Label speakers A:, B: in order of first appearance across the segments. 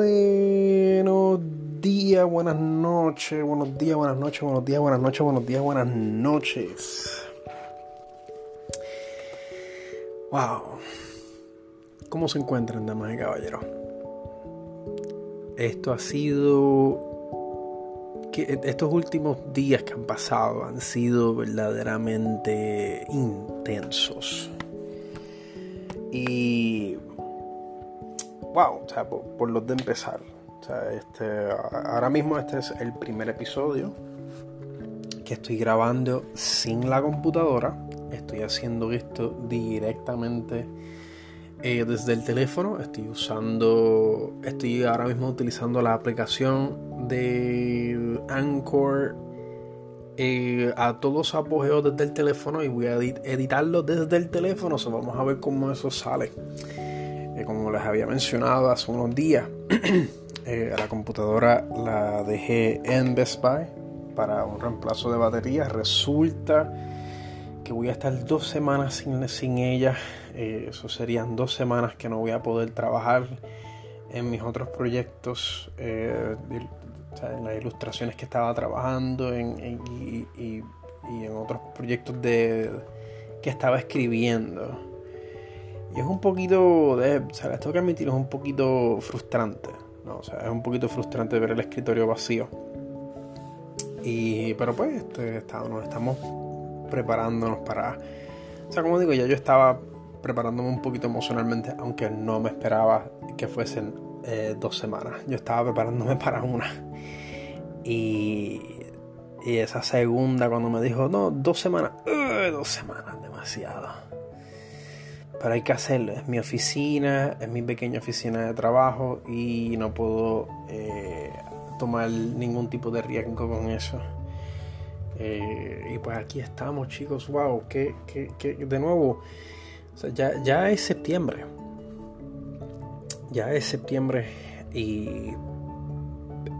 A: Buenos días, buenas noches, buenos días, buenas noches, buenos días, buenas noches, buenos días, buenas noches. Wow. ¿Cómo se encuentran, damas y caballeros? Esto ha sido estos últimos días que han pasado han sido verdaderamente intensos. Y wow, o sea, por, los de empezar. O sea, este, ahora mismo este es el primer episodio que estoy grabando sin la computadora. Estoy haciendo esto directamente eh, desde el teléfono. Estoy usando, estoy ahora mismo utilizando la aplicación de Anchor eh, a todos apogeos desde el teléfono y voy a editarlo desde el teléfono. So, vamos a ver cómo eso sale como les había mencionado hace unos días, eh, la computadora la dejé en Best Buy para un reemplazo de batería. Resulta que voy a estar dos semanas sin, sin ella. Eh, eso serían dos semanas que no voy a poder trabajar en mis otros proyectos, eh, en las ilustraciones que estaba trabajando y, en otros proyectos de, que estaba escribiendo. Y es un poquito, de, o sea, les tengo que admitir, es un poquito frustrante. ¿no? O sea, es un poquito frustrante ver el escritorio vacío. Y, pero pues, este, estamos, estamos preparándonos para... O sea, como digo, ya yo estaba preparándome un poquito emocionalmente, aunque no me esperaba que fuesen eh, dos semanas. Yo estaba preparándome para una. Y, y esa segunda, cuando me dijo, no, dos semanas, dos semanas, demasiado pero hay que hacerlo. Es mi oficina, es mi pequeña oficina de trabajo y no puedo eh, tomar ningún tipo de riesgo con eso. Eh, y pues aquí estamos, chicos. Wow, que, de nuevo, ya, ya es septiembre. Ya es septiembre y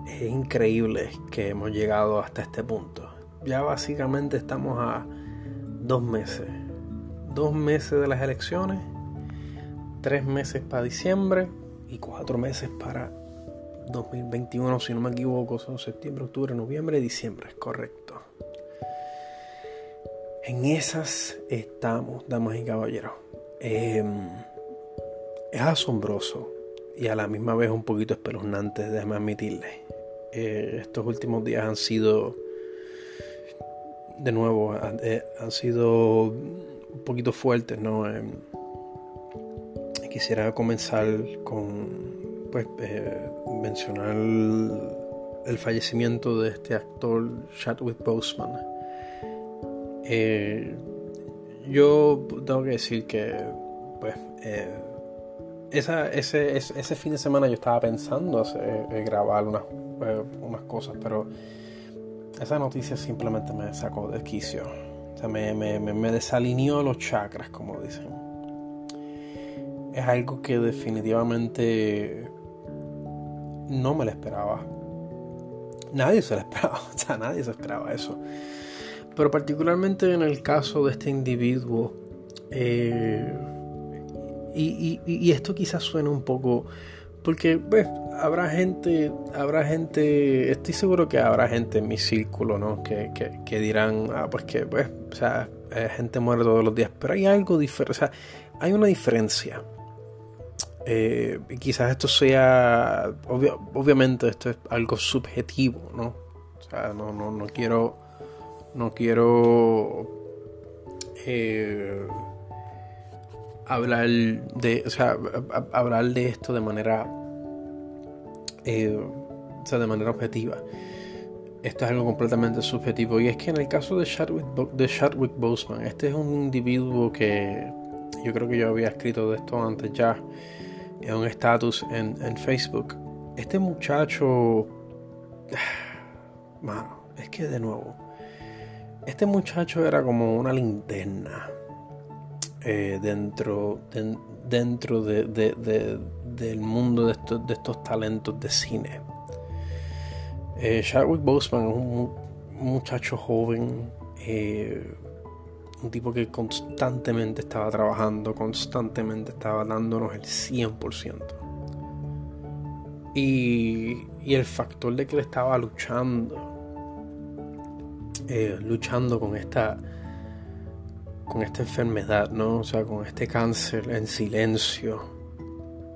A: es increíble que hemos llegado hasta este punto. Ya básicamente estamos a dos meses dos meses de las elecciones, tres meses para diciembre y cuatro meses para 2021, si no me equivoco, son septiembre, octubre, noviembre, diciembre, es correcto. En esas estamos, damas y caballeros. Em, es asombroso y a la misma vez un poquito espeluznante, déjame admitirle. Eh, estos últimos días han sido, de nuevo, eh, han sido un poquito fuertes, ¿no? Em, quisiera comenzar con, pues, eh, mencionar el, fallecimiento de este actor Chadwick Boseman. Eh, yo tengo que decir que, pues, eh, esa, ese, ese, fin de semana yo estaba pensando hacer, grabar unas, unas cosas, pero esa noticia simplemente me sacó de quicio me, me, desalineó los chakras, como dicen. Es algo que definitivamente no me lo esperaba. Nadie se lo esperaba, o sea, nadie se esperaba eso. Pero particularmente en el caso de este individuo, eh, y, esto quizás suena un poco, porque pues, habrá gente, habrá gente, estoy seguro que habrá gente en mi círculo, ¿no? Que, que, dirán, ah, pues que, pues, o sea, gente muere todos los días, pero hay algo diferente, o sea, hay una diferencia. Eh, quizás esto sea, obviamente esto es algo subjetivo, ¿no? O sea, no, no, no quiero, no quiero eh, hablar de, o sea, hablar de esto de manera eh, o sea, de manera objetiva. Esto es algo completamente subjetivo. Y es que en el caso de Chadwick, de Chadwick Boseman, este es un individuo que yo creo que yo había escrito de esto antes ya en un estatus en, Facebook. Este muchacho, mano, es que de nuevo, este muchacho era como una linterna eh, dentro, dentro de, del mundo de estos, de estos talentos de cine. Eh, Chadwick Boseman es un muchacho joven, eh, un tipo que constantemente estaba trabajando, constantemente estaba dándonos el 100%. Y, y el factor de que él estaba luchando, eh, luchando con esta, con esta enfermedad, ¿no? O sea, con este cáncer en silencio,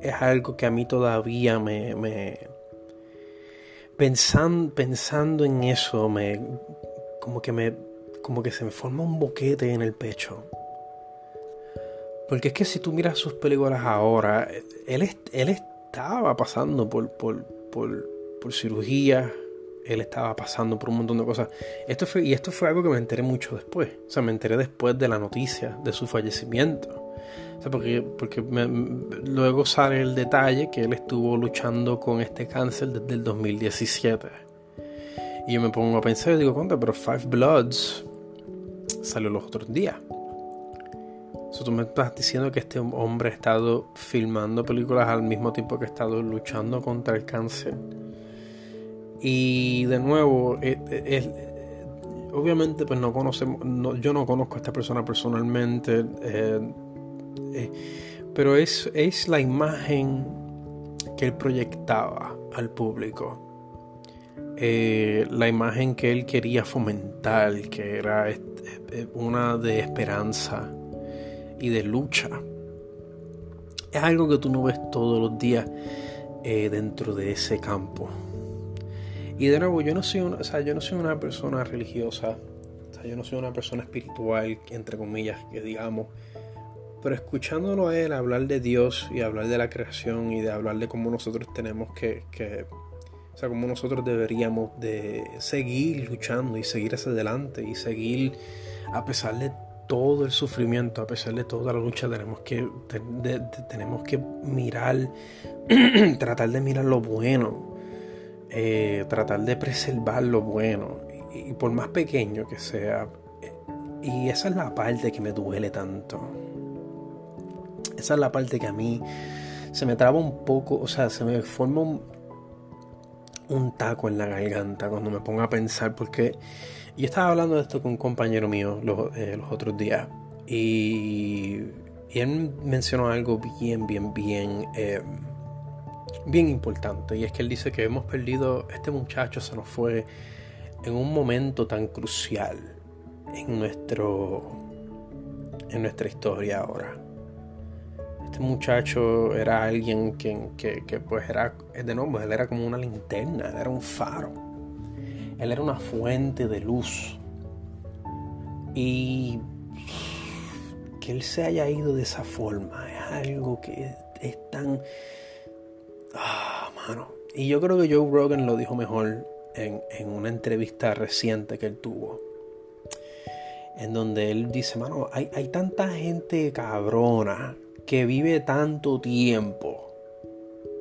A: es algo que a mí todavía me, me pensando, en eso, me, como que me, como que se me forma un boquete en el pecho. Porque es que si tú miras sus películas ahora, él, estaba pasando por, por, por, por cirugía, él estaba pasando por un montón de cosas. Esto fue, y esto fue algo que me enteré mucho después. O sea, me enteré después de la noticia de su fallecimiento. O sea, porque, porque luego sale el detalle que él estuvo luchando con este cáncer desde el 2017. Y yo me pongo a pensar y digo, ¿cuánto? Pero Five Bloods salió los otros días. So, tú me estás diciendo que este hombre ha estado filmando películas al mismo tiempo que ha estado luchando contra el cáncer. Y de nuevo, eh, eh, obviamente pues no conocemos, yo no conozco a esta persona personalmente, eh, pero es, es la imagen que él proyectaba al público. la imagen que él quería fomentar, que era una de esperanza, y de lucha. Es algo que tú no ves todos los días dentro de ese campo. Y de nuevo, yo no soy una, o sea, yo no soy una persona religiosa, o sea, yo no soy una persona espiritual, entre comillas, que digamos. Pero escuchándolo a él hablar de Dios y hablar de la creación y de hablar de cómo nosotros tenemos que, que o sea, cómo nosotros deberíamos de seguir luchando y seguir hacia adelante y seguir a pesar de todo el sufrimiento, a pesar de toda la lucha, tenemos que, tenemos que mirar, tratar de mirar lo bueno, eh, tratar de preservar lo bueno, y, por más pequeño que sea. Y esa es la parte que me duele tanto. Esa es la parte que a mí se me traba un poco, o sea, se me forma un, un taco en la garganta cuando me pongo a pensar, porque yo estaba hablando de esto con un compañero mío los, eh, otros días y, él mencionó algo bien, bien, bien, eh, bien importante y es que él dice que hemos perdido, este muchacho se nos fue en un momento tan crucial en nuestro en nuestra historia ahora. Este muchacho era alguien que, que, que pues era, de nuevo, él era como una linterna, era un faro él era una fuente de luz. Y que Él se haya ido de esa forma es algo que es tan... Ah, mano. Y yo creo que Joe Rogan lo dijo mejor en, en una entrevista reciente que él tuvo. En donde él dice, mano, hay, hay tanta gente cabrona que vive tanto tiempo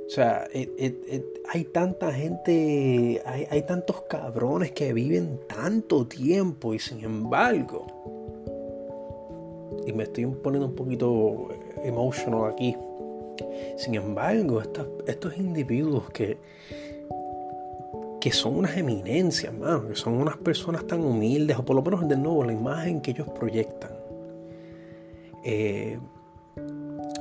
A: o sea, hay tanta gente, hay, tantos cabrones que viven tanto tiempo y sin embargo, y me estoy poniendo un poquito emotional aquí, sin embargo, estos, individuos que, que son unas eminencias, que son unas personas tan humildes, o por lo menos de nuevo la imagen que ellos proyectan. Eh,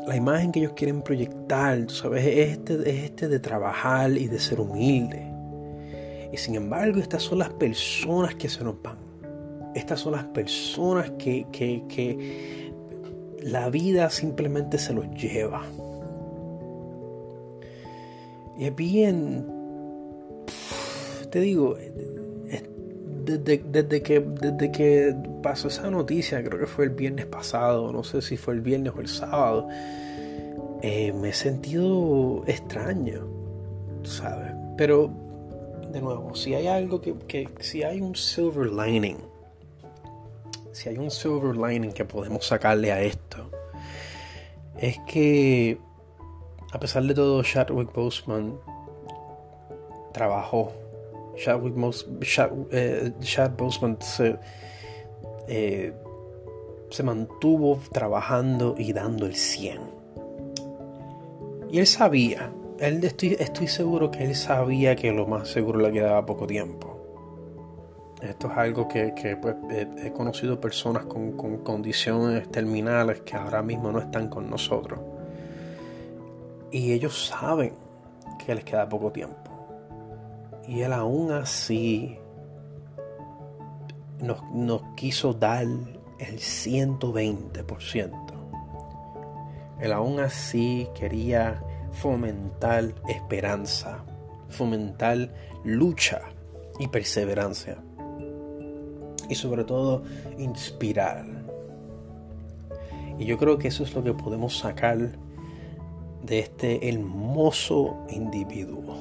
A: la imagen que ellos quieren proyectar, tú sabes, es este, es este de trabajar y de ser humilde. Y sin embargo, estas son las personas que se nos van. Estas son las personas que, que la vida simplemente se los lleva. Y es bien, te digo, desde, desde, que, desde que pasó esa noticia, creo que fue el viernes pasado, no sé si fue el viernes o el sábado, eh, me he sentido extraño, ¿sabes? Pero, de nuevo, si hay algo que, que, si hay un silver lining, si hay un silver lining que podemos sacarle a esto, es que, a pesar de todo, Chadwick Boseman trabajó Chadwick eh, Boseman se, eh, se mantuvo trabajando y dando el 100. Y él sabía, estoy, seguro que él sabía que lo más seguro le quedaba poco tiempo. Esto es algo que, pues, he, conocido personas con, condiciones terminales que ahora mismo no están con nosotros. Y ellos saben que les queda poco tiempo. Y él aún así nos, quiso dar el 120%. Él aún así quería fomentar esperanza, fomentar lucha y perseverancia. Y sobre todo inspirar. Y yo creo que eso es lo que podemos sacar de este hermoso individuo.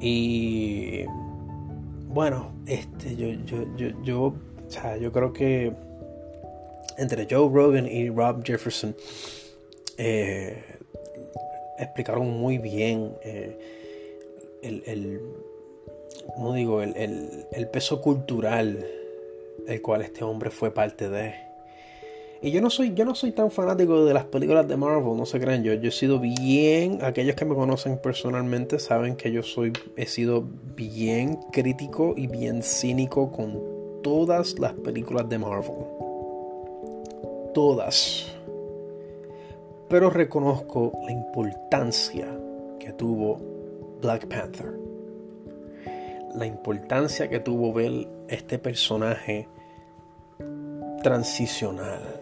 A: Y bueno, este, yo, yo, yo, yo, o sea, yo creo que entre Joe Rogan y Rob Jefferson eh, explicaron muy bien eh, el, el, digo? El, el, peso cultural el cual este hombre fue parte de. Y yo no soy, yo no soy tan fanático de las películas de Marvel, no se crean. Yo, yo he sido bien, aquellos que me conocen personalmente saben que yo soy, he sido bien crítico y bien cínico con todas las películas de Marvel. Todas. Pero reconozco la importancia que tuvo Black Panther. La importancia que tuvo ver este personaje transicional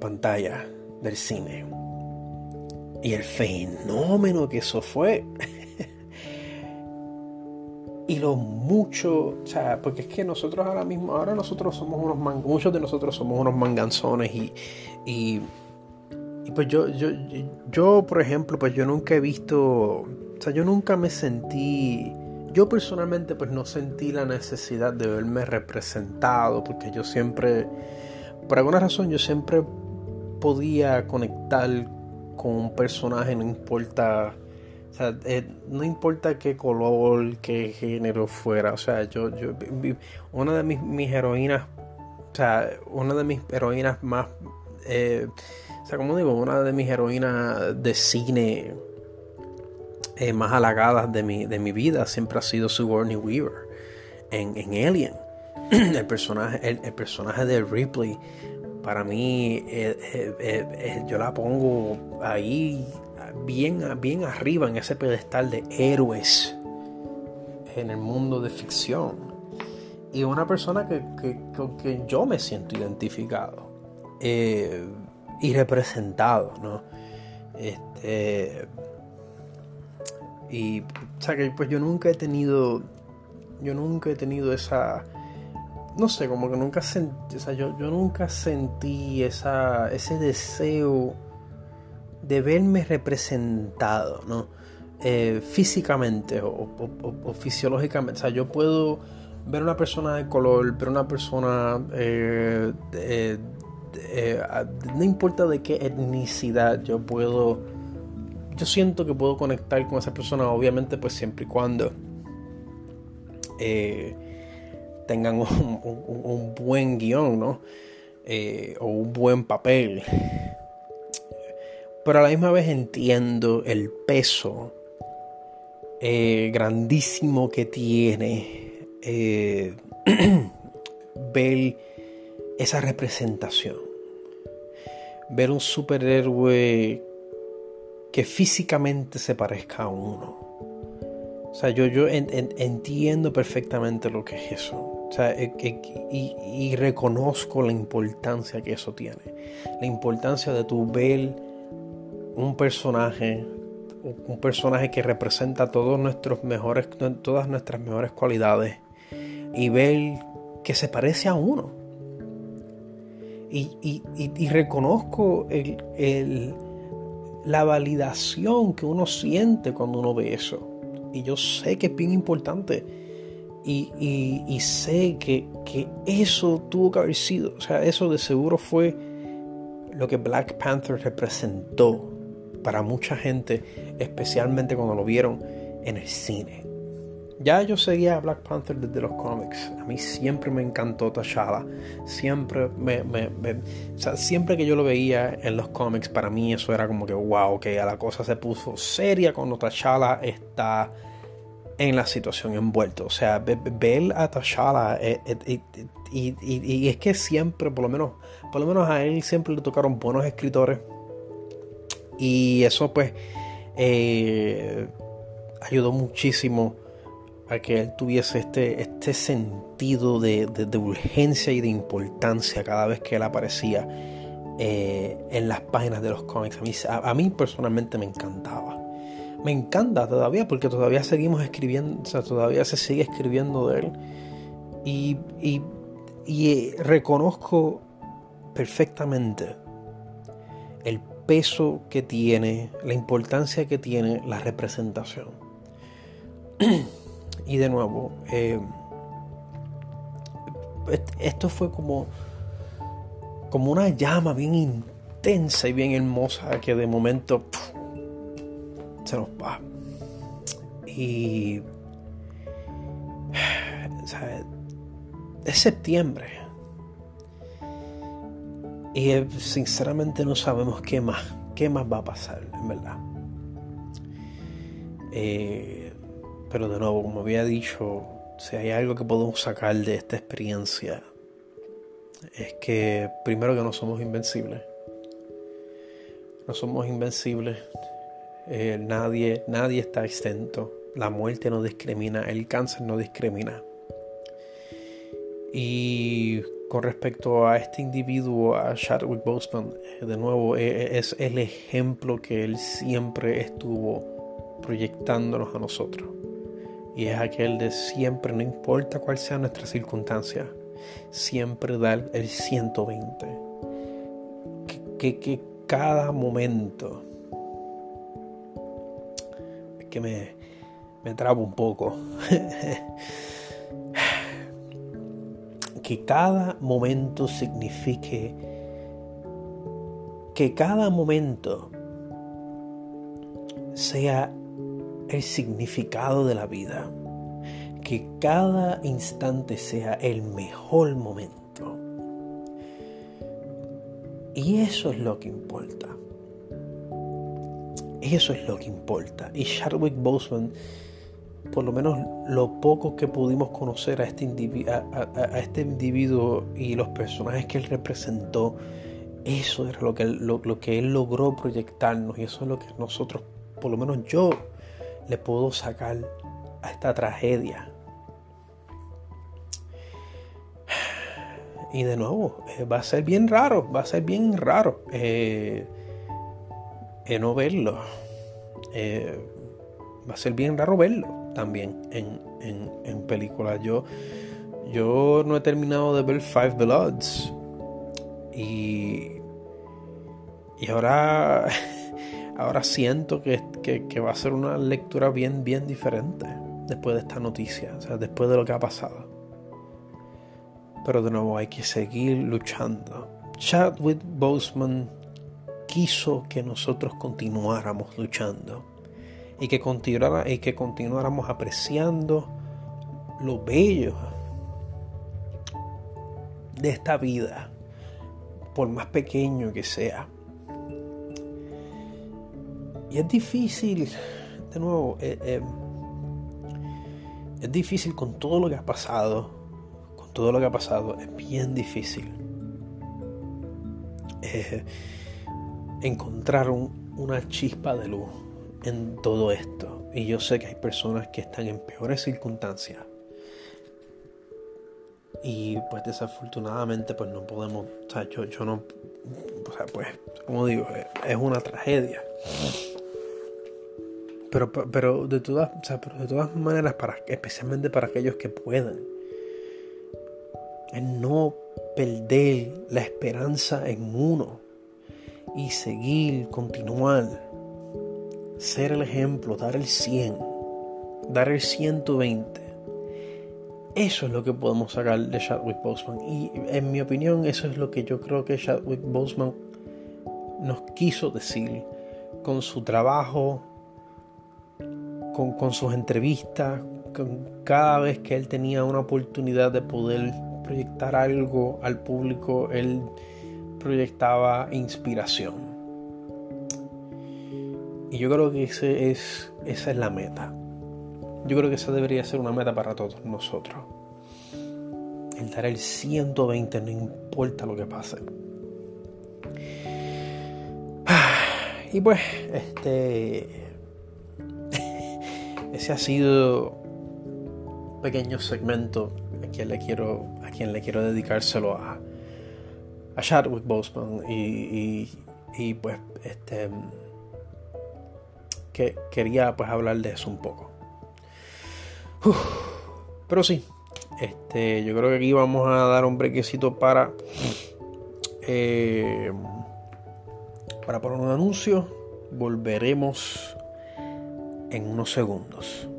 A: pantalla del cine. Y el fenómeno que eso fue. y lo mucho, o sea, porque es que nosotros ahora mismo, ahora nosotros somos unos man, muchos de nosotros somos unos manganzones y, y, pues yo, yo, yo, por ejemplo, pues yo nunca he visto, o sea, yo nunca me sentí, yo personalmente pues no sentí la necesidad de verme representado, porque yo siempre, por alguna razón, yo siempre podía conectar con un personaje, no importa, eh, no importa qué color, qué género fuera. O sea, yo, yo una de mis, heroínas, o sea, una de mis heroínas más, eh, o sea, como digo, una de mis heroínas de cine eh, más halagadas de mi, de mi vida siempre ha sido Sigourney Weaver en, en Alien. El personaje, el personaje de Ripley para mí eh, eh, eh, yo la pongo ahí bien, bien arriba en ese pedestal de héroes en el mundo de ficción. Y una persona que, con que yo me siento identificado y representado, ¿no? Este, y, o que pues yo nunca he tenido, yo nunca he tenido esa no sé, como que nunca sentí, o yo, nunca sentí esa, ese deseo de verme representado, ¿no? Eh, físicamente o, fisiológicamente. O sea, yo puedo ver una persona de color, ver una persona, eh, no importa de qué etnicidad, yo puedo, yo siento que puedo conectar con esa persona, obviamente, pues siempre y cuando. Eh, tengan un, buen guion, ¿no? Eh, o un buen papel. Pero a la misma vez entiendo el peso eh, grandísimo que tiene eh, ver esa representación. Ver un superhéroe que físicamente se parezca a uno. O sea, yo, yo entiendo perfectamente lo que es eso. Eh, y, reconozco la importancia que eso tiene. La importancia de tu ver un personaje, un personaje que representa todos nuestros mejores, todas nuestras mejores cualidades y ver que se parece a uno. Y, reconozco la validación que uno siente cuando uno ve eso. Y yo sé que es bien importante y, sé que, eso tuvo que haber sido, o sea, eso de seguro fue lo que Black Panther representó para mucha gente, especialmente cuando lo vieron en el cine. Ya yo seguía a Black Panther desde los cómics. A mí siempre me encantó T'Challa. Siempre me, siempre que yo lo veía en los cómics, para mí eso era como que wow, que ya la cosa se puso seria cuando T'Challa está en la situación envuelto. O sea, ver a T'Challa eh, eh, y, es que siempre, por lo menos, por lo menos a él siempre le tocaron buenos escritores Y eso pues eh, ayudó muchísimo a que él tuviese este, este sentido de, urgencia y de importancia cada vez que él aparecía eh, en las páginas de los cómics. A mí, personalmente me encantaba. Me encanta todavía porque todavía seguimos escribiendo, o sea, todavía se sigue escribiendo de él. Y, y reconozco perfectamente el peso que tiene, la importancia que tiene la representación. y de nuevo, eh, esto fue como, como una llama bien intensa y bien hermosa que de momento se nos va. Y es septiembre. Y eh, sinceramente no sabemos qué más, qué más va a pasar, en verdad. Eh, pero de nuevo, como había dicho, si hay algo que podemos sacar de esta experiencia, es que primero que no somos invencibles. No somos invencibles. Eh, nadie, nadie está exento. La muerte no discrimina, el cáncer no discrimina. Y con respecto a este individuo, a Chadwick Boseman, eh, de nuevo, eh, es el ejemplo que él siempre estuvo proyectándonos a nosotros y es aquel de siempre, no importa cuál sea nuestra circunstancia, siempre dar el 120. Que, que, cada momento, que me, me trabo un poco, que cada momento signifique, que cada momento sea el significado de la vida. Que cada instante sea el mejor momento. Y eso es lo que importa. Eso es lo que importa. Y Chadwick Boseman, por lo menos lo poco que pudimos conocer a este, este individuo y los personajes que él representó, eso era lo que, lo que él logró proyectarnos y eso es lo que nosotros, por lo menos yo, le puedo sacar a esta tragedia. Y de nuevo, eh, va a ser bien raro, va a ser bien raro eh, eh no verlo. Eh, va a ser bien raro verlo también en, en, películas. Yo, yo no he terminado de ver Five Bloods. Y, y ahora ahora siento que, va a ser una lectura bien, bien diferente después de esta noticia, o sea, después de lo que ha pasado. Pero de nuevo hay que seguir luchando. Chadwick Boseman quiso que nosotros continuáramos luchando y que, continuara, y que continuáramos apreciando lo bello de esta vida, por más pequeño que sea. Y es difícil, de nuevo, eh, eh, es difícil con todo lo que ha pasado, con todo lo que ha pasado, es bien difícil eh, encontrar una chispa de luz en todo esto. Y yo sé que hay personas que están en peores circunstancias. Y pues desafortunadamente pues no podemos, o sea, yo, yo no, o sea, pues como digo, es una tragedia. Pero, pero, de todas, de todas maneras, para, especialmente para aquellos que puedan, es no perder la esperanza en uno y seguir, continuar, ser el ejemplo, dar el 100, dar el 120. Eso es lo que podemos sacar de Chadwick Boseman. Y en mi opinión, eso es lo que yo creo que Chadwick Boseman nos quiso decir con su trabajo, con, sus entrevistas, con cada vez que él tenía una oportunidad de poder proyectar algo al público, él proyectaba inspiración. Y yo creo que ese es, esa es la meta. Yo creo que esa debería ser una meta para todos nosotros. El dar el 120 no importa lo que pase. y pues, este. Ese ha sido un pequeño segmento a quien le quiero, a quien le quiero dedicárselo a, a Chadwick Boseman y, y, pues este que quería pues hablar de eso un poco. pero sí, este, yo creo que aquí vamos a dar un brequecito para eh, para poner un anuncio. Volveremos en unos segundos.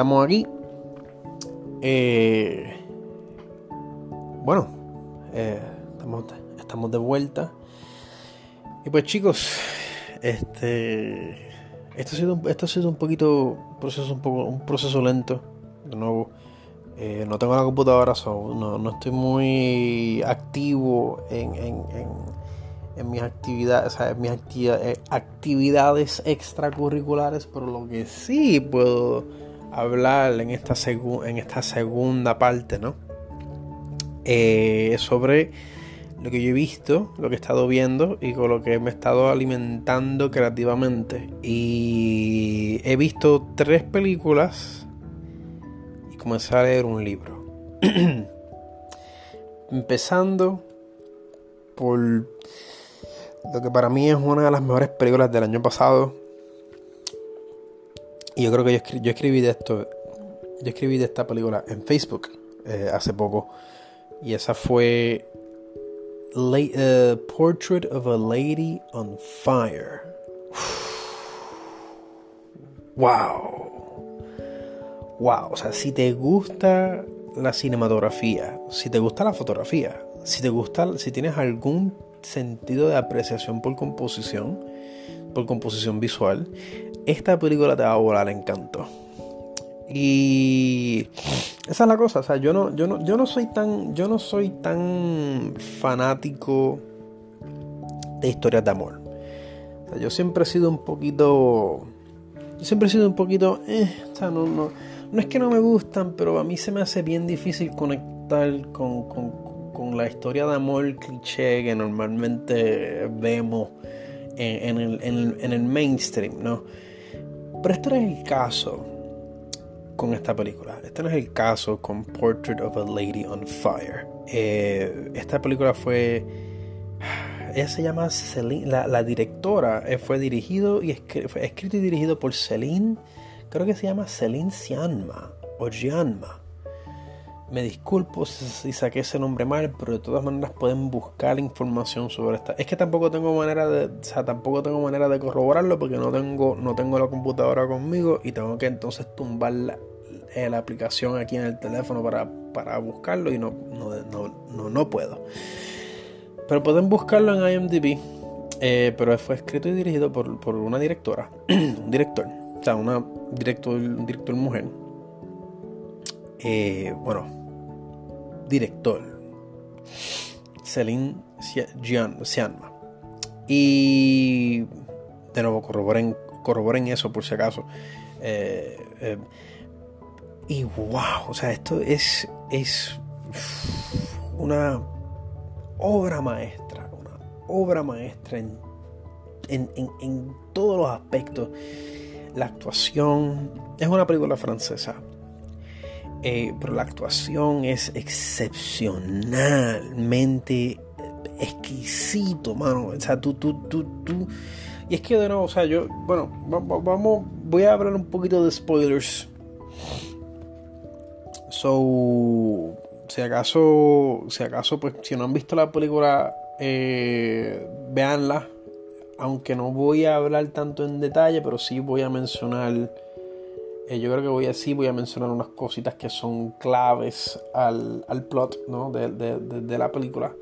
A: Estamos aquí. Eh, bueno, eh, estamos, estamos de vuelta. Y pues chicos, este esto ha sido, esto ha sido un poquito, proceso un poco, un proceso lento. De nuevo, eh, no tengo la computadora, no, no, estoy muy activo en, en, en, mis actividades, mis actividades, eh, actividades extracurriculares, pero lo que sí puedo hablar en esta, en esta segunda parte, ¿no? Eh, sobre lo que yo he visto, lo que he estado viendo y con lo que me he estado alimentando creativamente. Y he visto tres películas y comencé a leer un libro. Empezando por lo que para mí es una de las mejores películas del año pasado. Y yo creo que yo, escribí, de esto, yo escribí de esta película en Facebook eh, hace poco. Y esa fue La Portrait of a Lady on Fire. Wow. Wow. O sea, si te gusta la cinematografía, si te gusta la fotografía, si te gusta, si tienes algún sentido de apreciación por composición, por composición visual, esta película te va a volar encanto. Y esa es la cosa, o sea, yo no, yo no, yo no soy tan, yo no soy tan fanático de historias de amor. O sea, yo siempre he sido un poquito, yo siempre he sido un poquito, eh, o sea, no, no, no es que no me gustan, pero a mí se me hace bien difícil conectar con, con, con la historia de amor cliché que normalmente vemos en, el, en, el mainstream, ¿no? Pero esto no es el caso con esta película. Este no es el caso con Portrait of a Lady on Fire. Eh, esta película fue. Ella se llama Celine. La, directora eh, fue dirigido y fue escrito y dirigido por Celine. Creo que se llama Celine Sianma o Gianma. Me disculpo si saqué ese nombre mal, pero de todas maneras pueden buscar información sobre esta. Es que tampoco tengo manera de, o sea, tampoco tengo manera de corroborarlo porque no tengo, no tengo la computadora conmigo y tengo que entonces tumbar la, eh, la aplicación aquí en el teléfono para, buscarlo y no, no, no, puedo. Pero pueden buscarlo en IMDb. Eh, pero fue escrito y dirigido por, una directora, un director, o sea, una director, un director mujer. Eh, bueno, director, Celine Sianma. Y de nuevo, corroboren, corroboren eso por si acaso. Y wow, o sea, esto es, es una obra maestra, una obra maestra en, en, todos los aspectos. La actuación es una película francesa, eh, pero la actuación es excepcionalmente exquisito, mano. O sea, tú, tú, tú, tú. Y es que de nuevo, o sea, yo, bueno, vamos, voy a hablar un poquito de spoilers So, si acaso, si acaso, pues si no han visto la película, eh, véanla. Aunque no voy a hablar tanto en detalle, pero sí voy a mencionar. Eh, yo creo que voy a, sí voy a mencionar unas cositas que son claves al, plot ¿no? de, la película.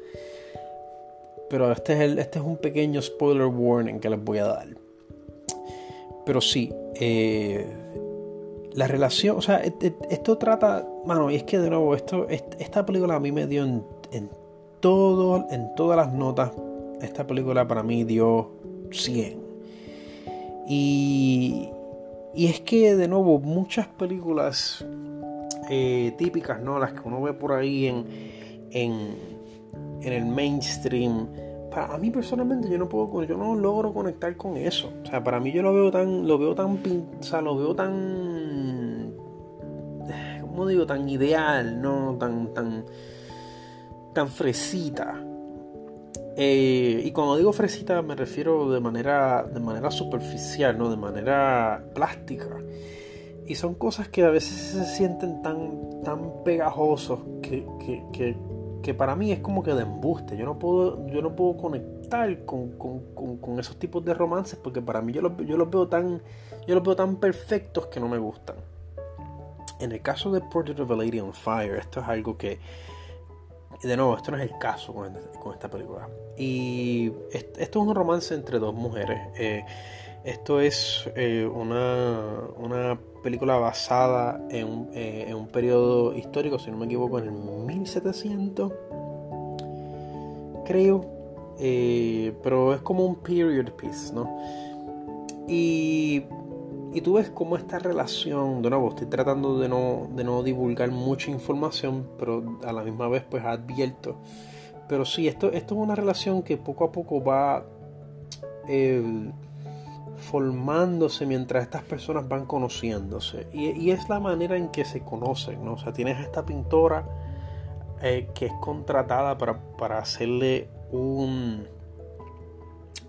A: Pero este es, el, este es un pequeño spoiler warning que les voy a dar. Pero sí, eh, la relación, o sea, esto trata, mano, y es que de nuevo, esto, esta película a mí me dio en, todo, en todas las notas, esta película para mí dio 100. Y, y es que de nuevo, muchas películas eh, típicas, ¿no? Las que uno ve por ahí en, en, en el mainstream. Para a mí personalmente yo no puedo, yo no logro conectar con eso. O sea, para mí yo lo veo tan, lo veo tan, o sea, lo veo tan, ¿cómo digo? Tan ideal, ¿no? Tan, tan, tan fresita. Eh, y cuando digo fresita me refiero de manera, de manera superficial, ¿no? De manera plástica. Y son cosas que a veces se sienten tan, tan pegajosos que, que, que, para mí es como que de embuste. Yo no puedo, yo no puedo conectar con, con, con, esos tipos de romances porque para mí yo los, yo los veo tan yo los veo tan perfectos que no me gustan. En el caso de Portrait of a Lady on Fire, esto es algo que de nuevo, esto no es el caso con, esta película. Y esto es un romance entre dos mujeres. Eh, esto es eh, una, una, película basada en eh, en un, periodo histórico, si no me equivoco, en el 1700, creo. pero es como un period piece, ¿no? Y y tú ves cómo esta relación, de nuevo, estoy tratando de no, de no divulgar mucha información, pero a la misma vez pues advierto. Pero sí, esto, esto es una relación que poco a poco va eh, formándose mientras estas personas van conociéndose. Y, es la manera en que se conocen, ¿no? O sea, tienes a esta pintora eh, que es contratada para, para hacerle un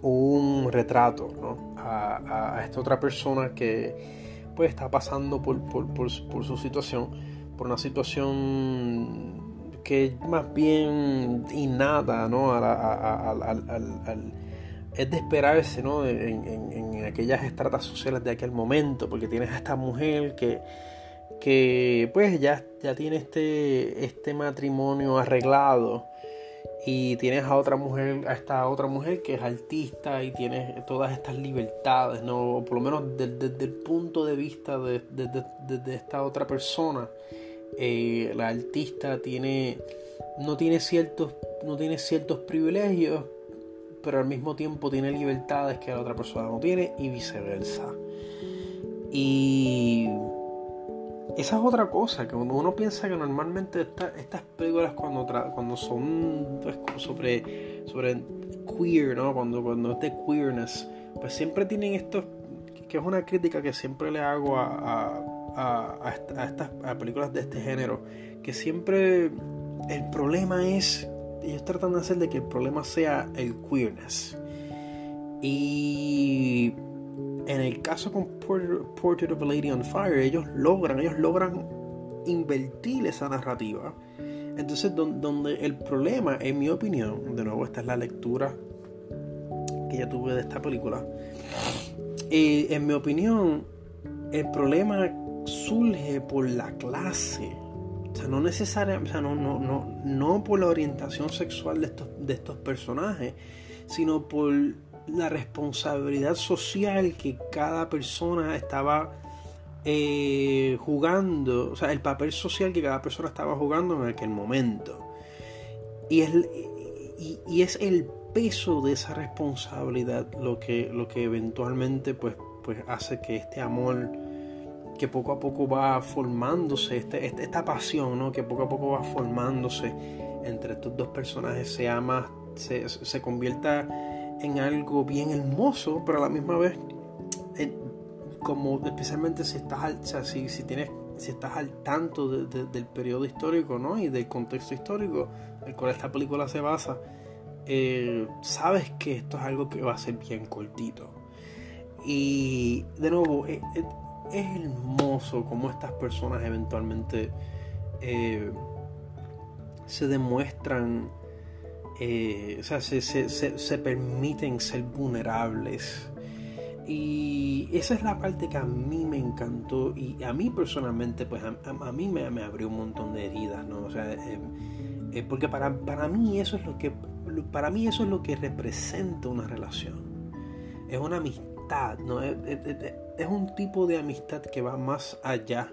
A: un retrato ¿no? A, esta otra persona que pues está pasando por, su situación, por una situación que más bien innata ¿no? es de esperarse ¿no? en, aquellas estratas sociales de aquel momento, porque tienes a esta mujer que, que pues ya, ya tiene este, este matrimonio arreglado y tienes a otra mujer, a esta otra mujer que es artista y tienes todas estas libertades, ¿no? por lo menos desde, el punto de vista de, esta otra persona, eh, la artista tiene, no tiene ciertos, no tiene ciertos privilegios, pero al mismo tiempo tiene libertades que la otra persona no tiene y viceversa. Y esa es otra cosa, que uno piensa que normalmente estas películas cuando, cuando son pues, sobre, sobre queer, ¿no? Cuando, cuando es de queerness, pues siempre tienen esto, que es una crítica que siempre le hago a, a, a, estas películas de este género, que siempre el problema es, ellos tratan de hacer de que el problema sea el queerness. Y en el caso con Portrait of a Lady on Fire, ellos logran, ellos logran invertir esa narrativa. Entonces, donde el problema, en mi opinión, de nuevo, esta es la lectura que ya tuve de esta película. Eh, en mi opinión, el problema surge por la clase. O sea, no necesariamente, o sea, no, no, no, no por la orientación sexual de estos, de estos personajes, sino por la responsabilidad social que cada persona estaba eh, jugando, o sea, el papel social que cada persona estaba jugando en aquel momento. Y es, y, es el peso de esa responsabilidad lo que, lo que eventualmente pues, pues hace que este amor que poco a poco va formándose, este, este, esta pasión ¿no? que poco a poco va formándose entre estos dos personajes sea más, se, se convierta en algo bien hermoso, pero a la misma vez, eh, como especialmente si estás si, tienes, si estás al tanto del periodo histórico ¿no? y del contexto histórico el cual esta película se basa, eh, sabes que esto es algo que va a ser bien cortito. Y de nuevo, eh, es, hermoso como estas personas eventualmente se demuestran eh, o sea, se, se, se, permiten ser vulnerables. Y esa es la parte que a mí me encantó y a mí personalmente, pues a, mí me, me, abrió un montón de heridas, ¿no? O sea, eh, eh, porque para, para mí eso es lo que, para mí eso es lo que representa una relación. Es una amistad, ¿no? Es, es un tipo de amistad que va más allá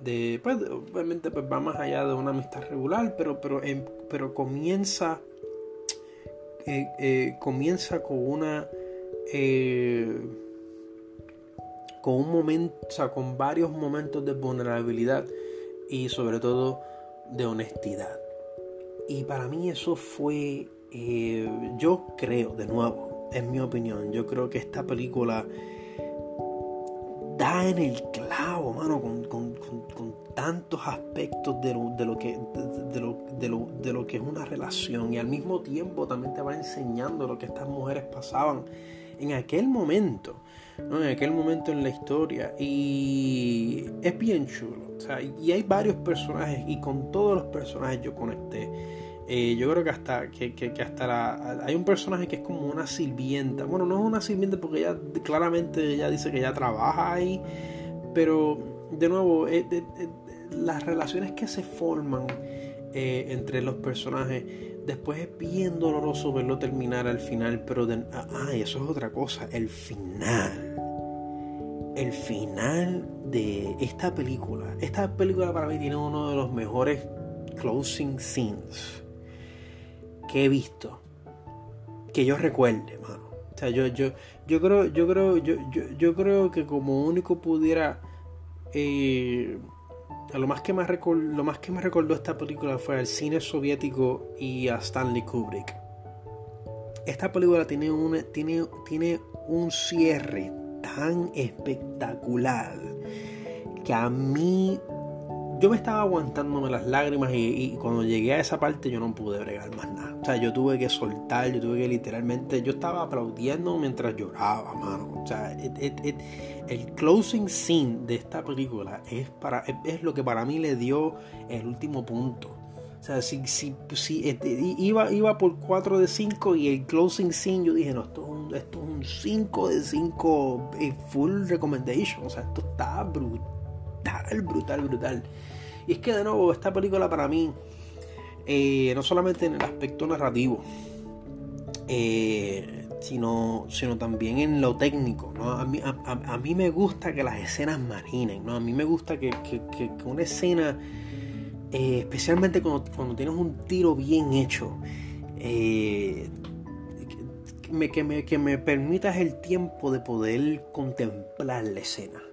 A: de, pues, obviamente, pues va más allá de una amistad regular, pero, pero, pero comienza eh, comienza con una eh, con un momento, con varios momentos de vulnerabilidad y sobre todo de honestidad. Y para mí eso fue, eh, yo creo, de nuevo, en mi opinión, yo creo que esta película da en el clavo, mano, con, tantos aspectos de lo, de lo que, de, lo, de, lo, que es una relación. Y al mismo tiempo también te va enseñando lo que estas mujeres pasaban en aquel momento, ¿no? en aquel momento en la historia. Y es bien chulo, y hay varios personajes y con todos los personajes yo conecté eh, yo creo que hasta que, que, hasta la, hay un personaje que es como una sirvienta. Bueno, no es una sirvienta porque ella claramente ella dice que ella trabaja ahí, pero de nuevo, eh, las relaciones que se forman eh, entre los personajes después es bien doloroso verlo terminar al final, pero ah, eso es otra cosa, el final. El final de esta película. Esta película para mí tiene uno de los mejores closing scenes que he visto que yo recuerde, mano. O sea, yo, yo, yo creo, yo creo, yo, yo, creo que como único pudiera. Eh, lo más que me recordó, lo más que me recordó esta película fue al cine soviético y a Stanley Kubrick. Esta película tiene tiene, tiene un cierre tan espectacular que a mí yo me estaba aguantándome las lágrimas y, cuando llegué a esa parte yo no pude bregar más nada. O sea, yo tuve que soltar, yo tuve que literalmente, yo estaba aplaudiendo mientras lloraba, mano. O sea, el closing scene de esta película es, para, es, lo que para mí le dio el último punto. O sea, si, si, si este, iba, iba por 4 de 5 y el closing scene yo dije, no, esto es un, esto es un 5 de 5 eh, full recommendation. O sea, esto está brutal brutal, brutal, brutal. Y es que de nuevo, esta película para mí, eh, no solamente en el aspecto narrativo, eh, sino, sino también en lo técnico. A, mí, a, mí, me gusta que las escenas marinen, ¿no? a mí me gusta que, una escena, eh, especialmente cuando, cuando, tienes un tiro bien hecho, me, que, me, que me permitas el tiempo de poder contemplar la escena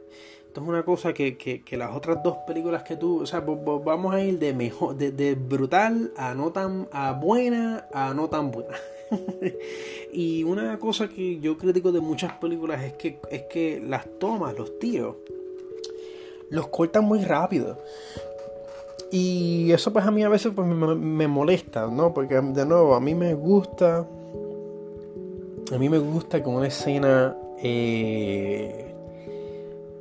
A: es una cosa que, las otras dos películas que tú, o sea, vamos a ir de mejor, de, brutal a no tan a buena a no tan buena. y una cosa que yo critico de muchas películas es que es que las tomas, los tiros, los cortan muy rápido. Y eso pues a mí a veces pues, me, molesta, ¿no? Porque de nuevo, a mí me gusta, a mí me gusta que una escena eh,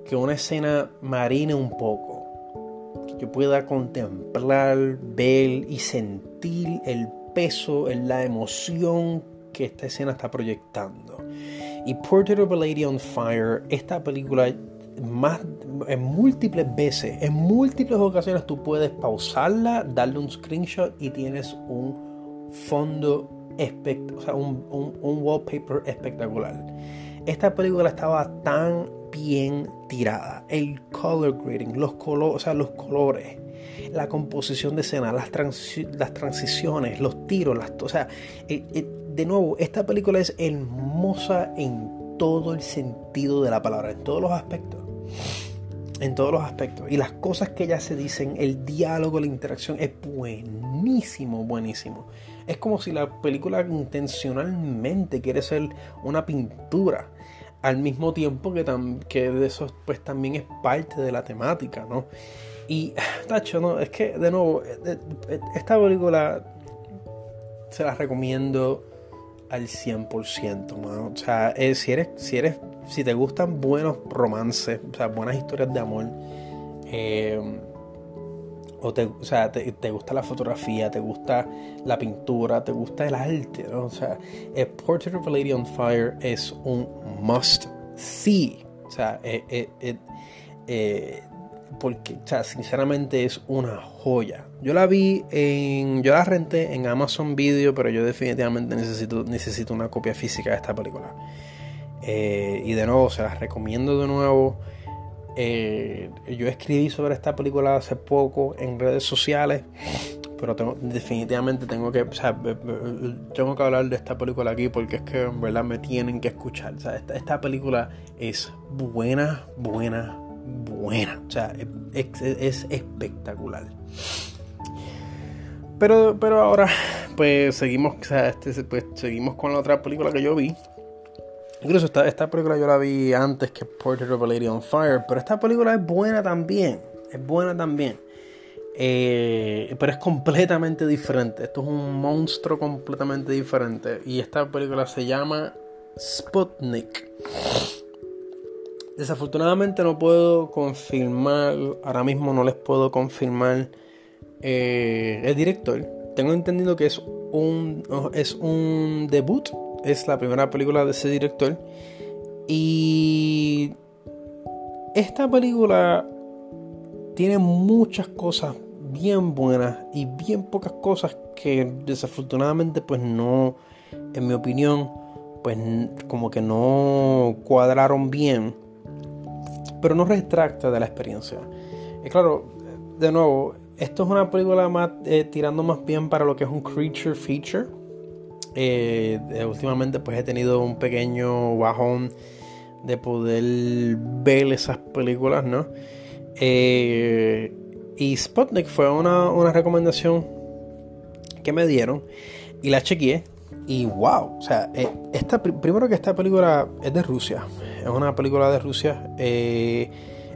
A: que una escena marine un poco, que yo pueda contemplar, ver y sentir el peso, la emoción que esta escena está proyectando. Y Portrait of a Lady on Fire, esta película más en múltiples veces, en múltiples ocasiones tú puedes pausarla, darle un screenshot y tienes un fondo un, un wallpaper espectacular. Esta película estaba tan bien tirada. El color grading, los, colores, o sea, los colores, la composición de escena, las, las transiciones, los tiros, las, o sea, eh, eh, de nuevo, esta película es hermosa en todo el sentido de la palabra, en todos los aspectos. En todos los aspectos. Y las cosas que ya se dicen, el diálogo, la interacción, es buenísimo, buenísimo. Es como si la película intencionalmente quiere ser una pintura al mismo tiempo que, que de eso pues también es parte de la temática, ¿no? Y, tacho, no, es que de nuevo, eh, eh, esta película se la recomiendo al 100%, mano. O sea, eh, si eres, si eres, si te gustan buenos romances, o sea, buenas historias de amor, eh, o, te, sea, te, gusta la fotografía, te gusta la pintura, te gusta el arte, ¿no? O sea, el Portrait of a Lady on Fire es un must see. O sea, eh, eh, eh, porque, o sea, sinceramente es una joya. Yo la vi en, yo la renté en Amazon Video, pero yo definitivamente necesito, necesito una copia física de esta película. y de nuevo, se las recomiendo de nuevo. Eh, yo escribí sobre esta película hace poco en redes sociales, pero definitivamente tengo que, tengo que hablar de esta película aquí porque es que en verdad me tienen que escuchar. esta, película es buena, buena, buena, o sea, es, espectacular. Pero, pero ahora, pues seguimos, este, pues, seguimos con la otra película que yo vi. Incluso esta, película yo la vi antes que Portrait of a Lady on Fire, pero esta película es buena también, es buena también. Eh, pero es completamente diferente. Esto es un monstruo completamente diferente. Y esta película se llama Sputnik. Desafortunadamente no puedo confirmar, ahora mismo no les puedo confirmar eh, el director. Tengo entendido que es un, es un debut, es la primera película de ese director. Y esta película tiene muchas cosas bien buenas y bien pocas cosas que desafortunadamente pues no, en mi opinión, pues como que no cuadraron bien pero no retracta de la experiencia. Y claro, de nuevo, esto es una película más eh, tirando más bien para lo que es un creature feature. Eh, últimamente pues he tenido un pequeño bajón de poder ver esas películas, ¿no? Eh, y Sputnik fue una, una, recomendación que me dieron y la chequeé y wow, o sea, esta, primero que esta película es de Rusia, es una película de Rusia. Eh,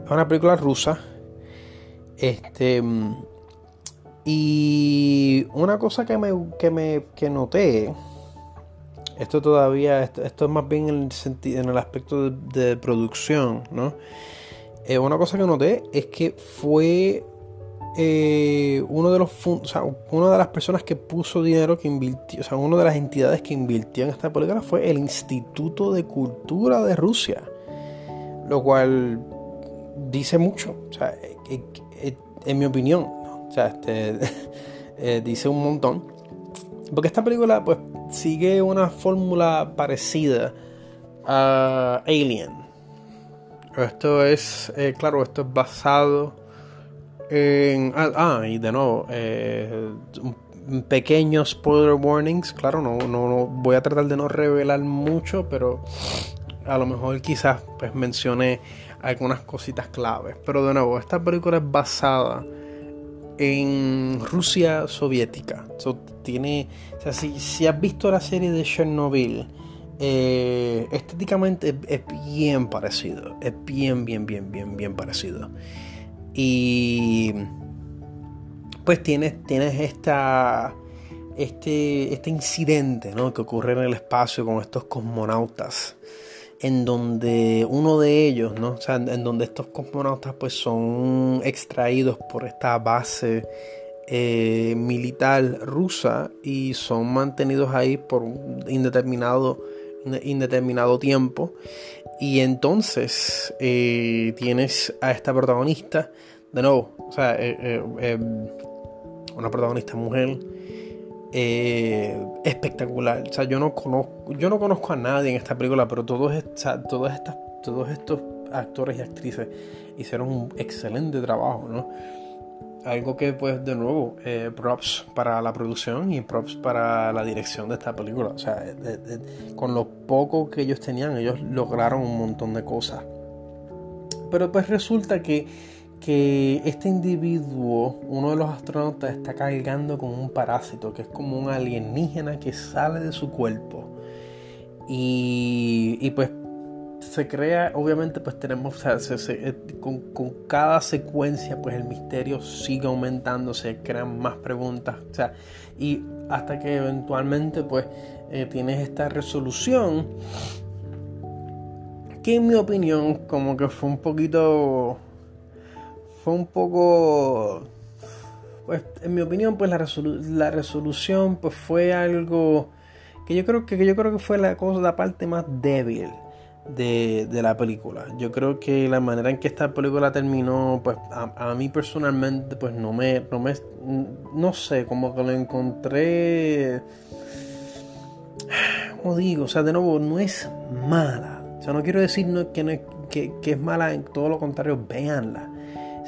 A: es una película rusa. Este. Y una cosa que me, que me que noté. Esto todavía. Esto, es más bien en el, en el aspecto de, producción, ¿no? Eh, una cosa que noté es que fue eh, uno de los o sea, una de las personas que puso dinero que invirtió, o sea, una de las entidades que invirtió en esta película fue el Instituto de Cultura de Rusia, lo cual dice mucho, o sea, eh, en mi opinión, o sea, este, dice un montón, porque esta película pues sigue una fórmula parecida a Alien. Esto es, claro, esto es basado Ah, ah, y de nuevo, eh, pequeños spoiler warnings. Claro, no, no, voy a tratar de no revelar mucho, pero a lo mejor quizás pues mencione algunas cositas claves. Pero de nuevo, esta película es basada en Rusia soviética. tiene, o sea, si, has visto la serie de Chernobyl, eh, estéticamente es bien parecido. Es bien, bien, bien, bien, bien parecido. Y pues tienes, tienes esta, este, este incidente que ocurre en el espacio con estos cosmonautas. En donde uno de ellos, ¿no? O sea, en donde estos cosmonautas pues son extraídos por esta base eh, militar rusa y son mantenidos ahí por un indeterminado, indeterminado tiempo y entonces eh, tienes a esta protagonista, de nuevo, o sea, eh, una protagonista mujer espectacular. O sea, yo no conozco, yo no conozco a nadie en esta película, pero todos, estas, todos estos actores y actrices hicieron un excelente trabajo, ¿no? algo que pues de nuevo eh, props para la producción y props para la dirección de esta película o sea con lo poco que ellos tenían ellos lograron un montón de cosas pero pues resulta que que este individuo uno de los astronautas está cargando con un parásito que es como un alienígena que sale de su cuerpo. Y, y pues se crea, obviamente pues tenemos, eh, con, cada secuencia pues el misterio sigue aumentando, se crean más preguntas, o sea, y hasta que eventualmente pues eh, tienes esta resolución que en mi opinión como que fue un poquito, un poco, pues en mi opinión pues la, la resolución pues fue algo que yo creo que, que yo creo que fue la cosa, la parte más débil de, la película. Yo creo que la manera en que esta película terminó, pues a, mí personalmente, pues no me, no me, no sé, como que lo encontré, como digo, o sea, de nuevo, no es mala. O sea, no quiero decir que, que, es mala, en todo lo contrario, véanla.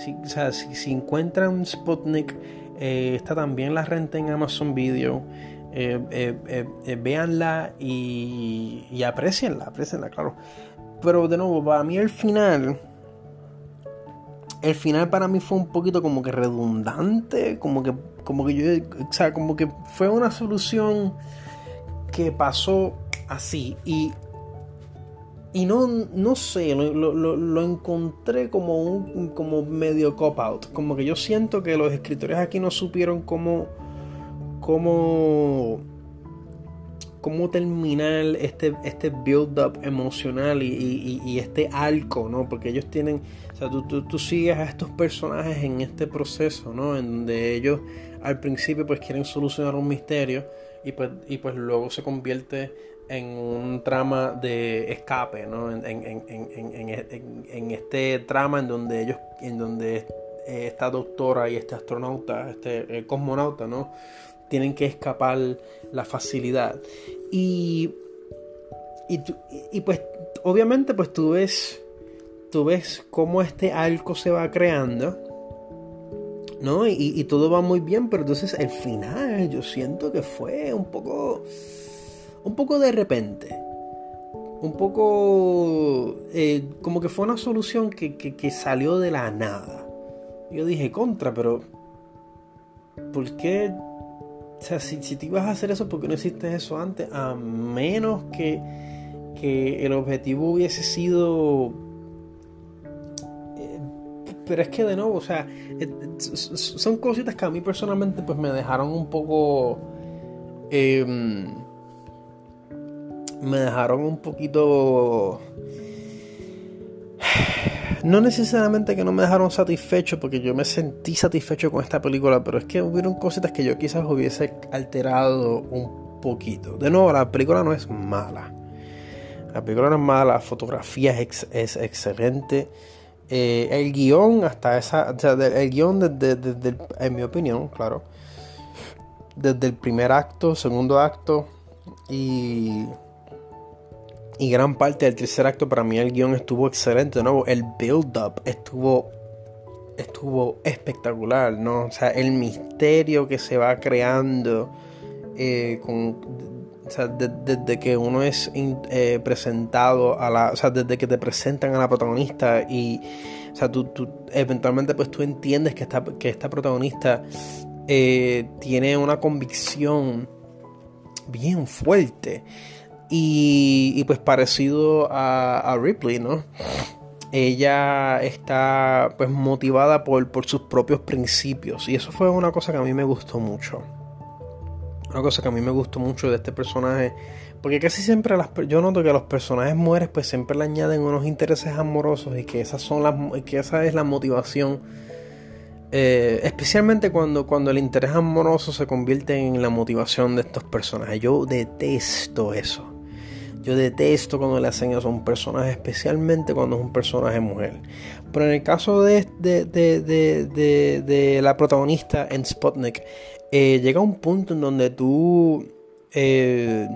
A: Si, o sea, si, encuentran Sputnik, eh, está también la renta en Amazon Video. Eh, eh, eh, véanla y, y aprecienla, aprecienla, claro. Pero de nuevo, para mí el final el final para mí fue un poquito como que redundante, como que, como que yo, o sea, como que fue una solución que pasó así y, y no, no sé, lo, encontré como un como medio cop out, como que yo siento que los escritores aquí no supieron cómo, cómo cómo terminar este, este build-up emocional y, este arco, ¿no? Porque ellos tienen, o sea, tú, tú, sigues a estos personajes en este proceso, ¿no? En donde ellos al principio pues quieren solucionar un misterio y pues, y pues luego se convierte en un trama de escape, ¿no? En, en, este trama en donde ellos, en donde esta doctora y este astronauta, este eh, cosmonauta, ¿no? tienen que escapar la facilidad. Y, y, pues obviamente pues tú ves, tú ves cómo este arco se va creando. ¿no? Y, todo va muy bien, pero entonces el final yo siento que fue un poco, un poco de repente. Un poco eh, como que fue una solución que, que, salió de la nada. Yo dije contra, pero ¿por qué o sea, si, si te ibas a hacer eso, ¿por qué no hiciste eso antes? A menos que, que el objetivo hubiese sido... Eh, pero es que de nuevo, o sea, eh, son cositas que a mí personalmente pues me dejaron un poco... Em, me dejaron un poquito no necesariamente que no me dejaron satisfecho, porque yo me sentí satisfecho con esta película, pero es que hubieron cositas que yo quizás hubiese alterado un poquito. De nuevo, la película no es mala. La película no es mala, la fotografía es, excelente. Eh, el guion, hasta esa. O sea, el guion, desde, en mi opinión, claro. Desde el primer acto, segundo acto y y gran parte del tercer acto para mí el guion estuvo excelente. De nuevo, el build-up estuvo, estuvo espectacular, ¿no? O sea, el misterio que se va creando eh, desde que uno es eh, presentado a la... O sea, desde que te presentan a la protagonista y... O sea, tú, eventualmente pues tú entiendes que esta, que esta protagonista eh, tiene una convicción bien fuerte. Y, pues parecido a, Ripley, ¿no? Ella está pues motivada por, sus propios principios. Y eso fue una cosa que a mí me gustó mucho. Una cosa que a mí me gustó mucho de este personaje. Porque casi siempre las, yo noto que los personajes mueres pues siempre le añaden unos intereses amorosos y que esas son las que esa es la motivación. Eh, especialmente cuando, cuando el interés amoroso se convierte en la motivación de estos personajes. Yo detesto eso. Yo detesto cuando le hacen eso a un personaje, especialmente cuando es un personaje mujer. Pero en el caso de, la protagonista en Sputnik, eh, llega un punto en donde tú eh,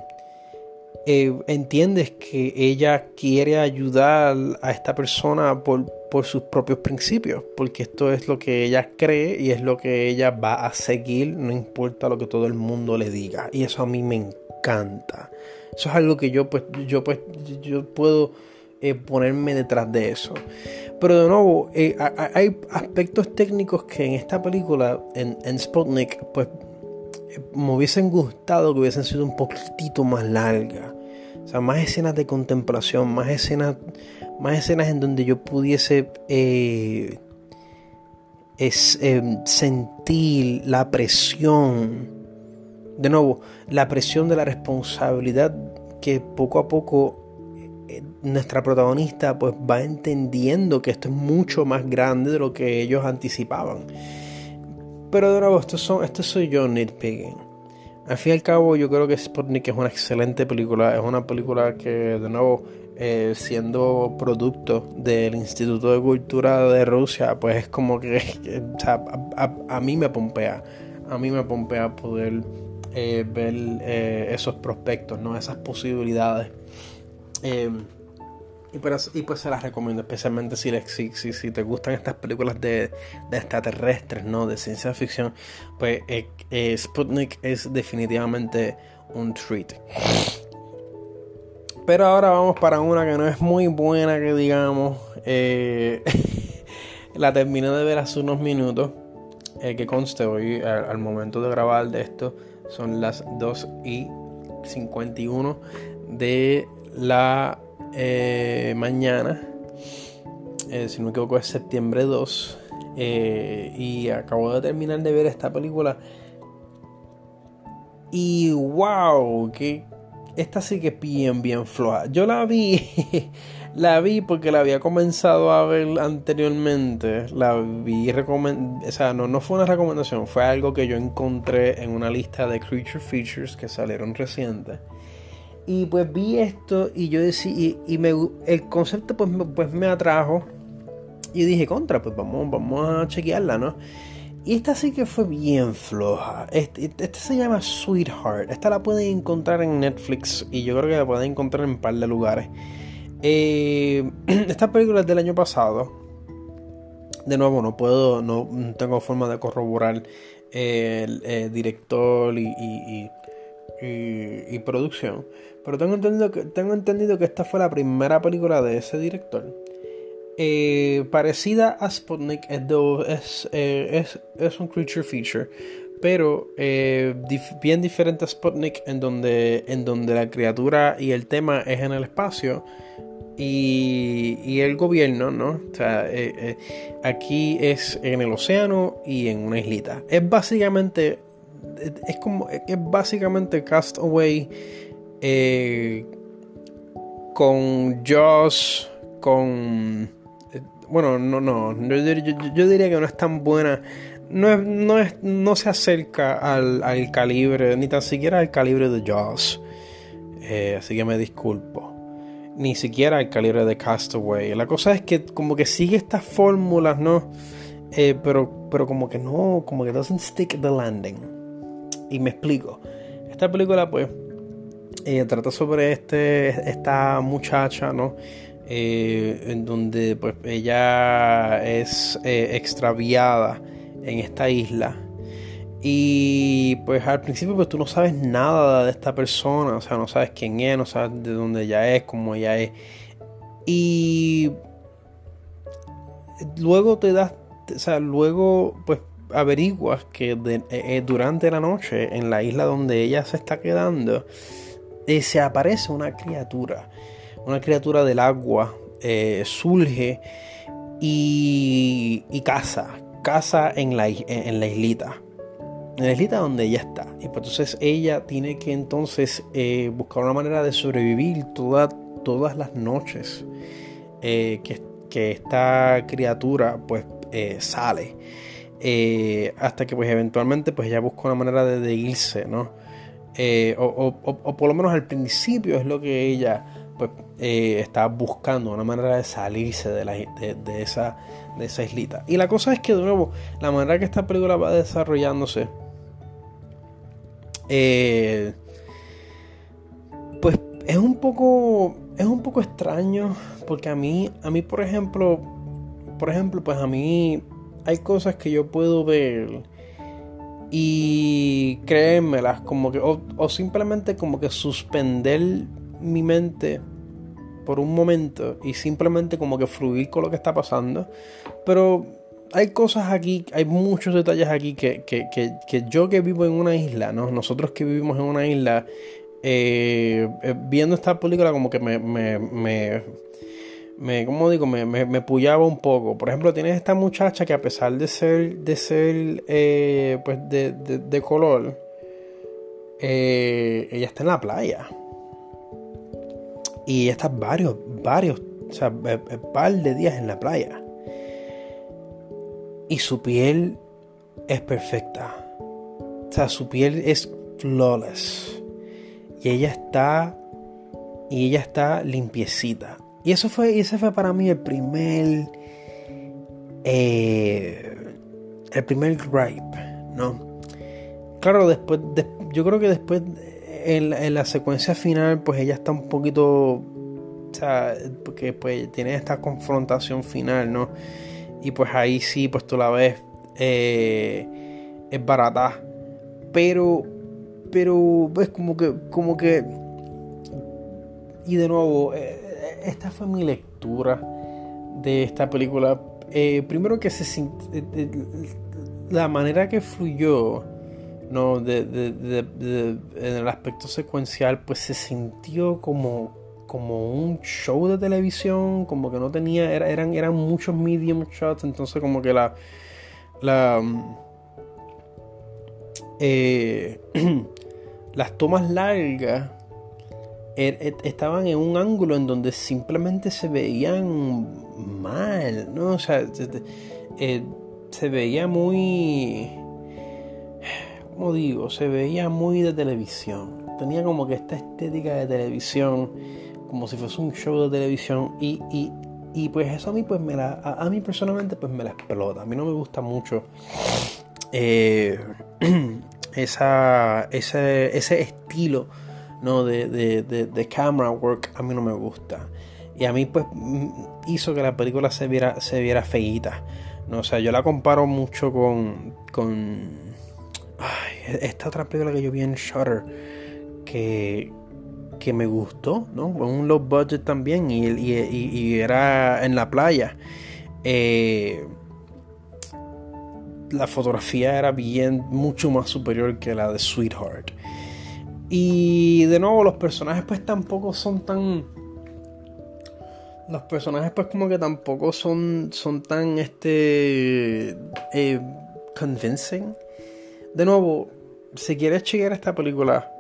A: eh, entiendes que ella quiere ayudar a esta persona por, por sus propios principios, porque esto es lo que ella cree y es lo que ella va a seguir, no importa lo que todo el mundo le diga. Y eso a mí me encanta. Eso es algo que yo pues yo pues yo puedo eh, ponerme detrás de eso. Pero de nuevo, eh, hay aspectos técnicos que en esta película, en, en Sputnik, pues eh, me hubiesen gustado que hubiesen sido un poquitito más largas. O sea, más escenas de contemplación, más escenas, más escenas en donde yo pudiese es, sentir la presión de nuevo, la presión de la responsabilidad que poco a poco eh, nuestra protagonista pues va entendiendo que esto es mucho más grande de lo que ellos anticipaban. Pero de nuevo, esto, son, esto soy yo nitpicking. Al fin y al cabo, yo creo que Sputnik es una excelente película. Es una película que, de nuevo, eh, siendo producto del Instituto de Cultura de Rusia, pues es como que, a, mí me pompea. A mí me pompea poder eh, ver eh, esos prospectos, ¿no? esas posibilidades. Eh, y, pues, y, pues se las recomiendo, especialmente si, te gustan estas películas de, de, extraterrestres, ¿no? de ciencia ficción. Pues Sputnik es definitivamente un treat. Pero ahora vamos para una que no es muy buena, que digamos. La terminé de ver hace unos minutos. Que conste hoy, al, momento de grabar de esto, son las 2 y 51 de la eh, mañana. Eh, si no me equivoco, es septiembre 2. y acabo de terminar de ver esta película. Y wow, que esta sí que es bien, bien floja. Yo la vi La vi porque la había comenzado a ver anteriormente. La vi O sea, no, no fue una recomendación, fue algo que yo encontré en una lista de Creature Features que salieron recientes. Y pues vi esto y yo decía, y, me, el concepto pues, pues me atrajo. Y dije, contra, pues vamos, vamos a chequearla, ¿no? Y esta sí que fue bien floja. Este, este, se llama Sweetheart. Esta la pueden encontrar en Netflix y yo creo que la pueden encontrar en un par de lugares. Eh, esta película es del año pasado. De nuevo, no puedo, no tengo forma de corroborar el, director y, y, producción. Pero tengo entendido, que, tengo entendido que esta fue la primera película de ese director. Eh, parecida a Sputnik, es, eh, es, es, un creature feature, pero eh, bien diferente a Sputnik, en donde, en donde la criatura y el tema es en el espacio y, el gobierno, ¿no? O sea, eh, eh, aquí es en el océano y en una islita. Es básicamente, es como, es básicamente Castaway eh, con Joss, con... Bueno, no, no, yo, diría que no es tan buena. No, es, no, es, no se acerca al, al, calibre, ni tan siquiera al calibre de Joss. así que me disculpo ni siquiera el calibre de Castaway. La cosa es que como que sigue estas fórmulas, ¿no? Eh, pero, pero como que no, como que doesn't stick the landing. Y me explico. Esta película, pues, eh, trata sobre este, esta muchacha, ¿no? Eh, en donde, pues, ella es extraviada en esta isla y pues al principio pues tú no sabes nada de esta persona, o sea, no sabes quién es, no sabes de dónde ella es, cómo ella es. Y luego te das, o sea, luego pues averiguas que eh, eh, durante la noche en la isla donde ella se está quedando, eh, se aparece una criatura, una criatura del agua, surge y, y caza, caza en la, en la islita en la islita donde ella está. Y pues entonces ella tiene que entonces eh, buscar una manera de sobrevivir todas las noches eh, que, esta criatura pues eh, sale. hasta que pues eventualmente pues ella busca una manera de, irse, ¿no? O, por lo menos al principio es lo que ella pues está buscando, una manera de salirse de, la, de, esa, de esa islita. Y la cosa es que de nuevo, la manera que esta película va desarrollándose eh, pues es un poco es un poco extraño porque a mí a mí por ejemplo por ejemplo pues a mí hay cosas que yo puedo ver y créemelas como que o, o simplemente como que suspender mi mente por un momento y simplemente como que fluir con lo que está pasando pero hay cosas aquí, hay muchos detalles aquí que, yo que vivo en una isla, ¿no? nosotros que vivimos en una isla, eh, eh, viendo esta película como que me, me, me, me ¿cómo digo? Me, me, puyaba un poco. Por ejemplo, tienes esta muchacha que a pesar de ser, de ser, eh, pues de, de, color, ella está en la playa. Y ella está varios, varios, o sea, un par de días en la playa y su piel es perfecta. O sea, su piel es flawless. Y ella está y ella está limpiecita. Y eso fue, ese fue para mí el primer eh, el primer gripe, ¿no? Claro, después, yo creo que después en, en, la secuencia final, pues ella está un poquito, o sea, porque pues tiene esta confrontación final, ¿no? Y pues ahí sí, pues tú la ves, eh, es barata. Pero, pero ves como que, como que, y de nuevo, eh, esta fue mi lectura de esta película. eh, primero que se eh, la manera que fluyó no de, en el aspecto secuencial pues se sintió como como un show de televisión como que no tenía eran eran muchos medium shots entonces como que la la eh, las tomas largas er, estaban en un ángulo en donde simplemente se veían mal, ¿no? O sea, eh, se veía muy... ¿Cómo digo? Se veía muy de televisión. Tenía como que esta estética de televisión, como si fuese un show de televisión. Y, y, pues eso a mí, pues me la, a, mí personalmente, pues me la explota. A mí no me gusta mucho eh, esa, ese, ese estilo ¿no? de, de, camera work a mí no me gusta. Y a mí pues mm, hizo que la película se viera, se viera feíta. ¿no? O sea, yo la comparo mucho con, con esta otra película que yo vi en Shutter que, que me gustó, ¿no? Un low budget también y, y, era en la playa. Eh, la fotografía era bien, mucho más superior que la de Sweetheart. Y de nuevo, los personajes pues tampoco son tan... Los personajes pues como que tampoco son, son tan, este... Eh, convincing. De nuevo, si quieres chequear esta película,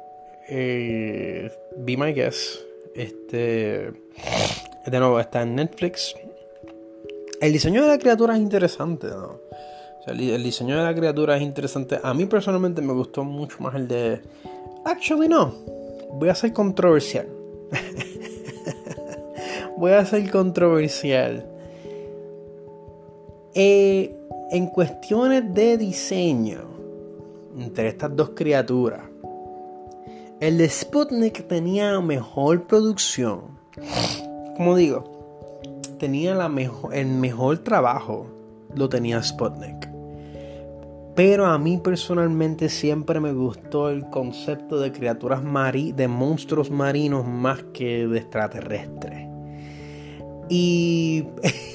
A: eh, Be My Guest, este... De nuevo, está en Netflix. El diseño de la criatura es interesante, el, diseño de la criatura es interesante. A mí personalmente me gustó mucho más el de... Actually no. Voy a ser controversial. Voy a ser controversial. Eh, en cuestiones de diseño entre estas dos criaturas, el de Sputnik tenía mejor producción. Como digo, tenía el mejor trabajo lo tenía Sputnik. Pero a mí personalmente siempre me gustó el concepto de criaturas marinas, de monstruos marinos más que de extraterrestres. Y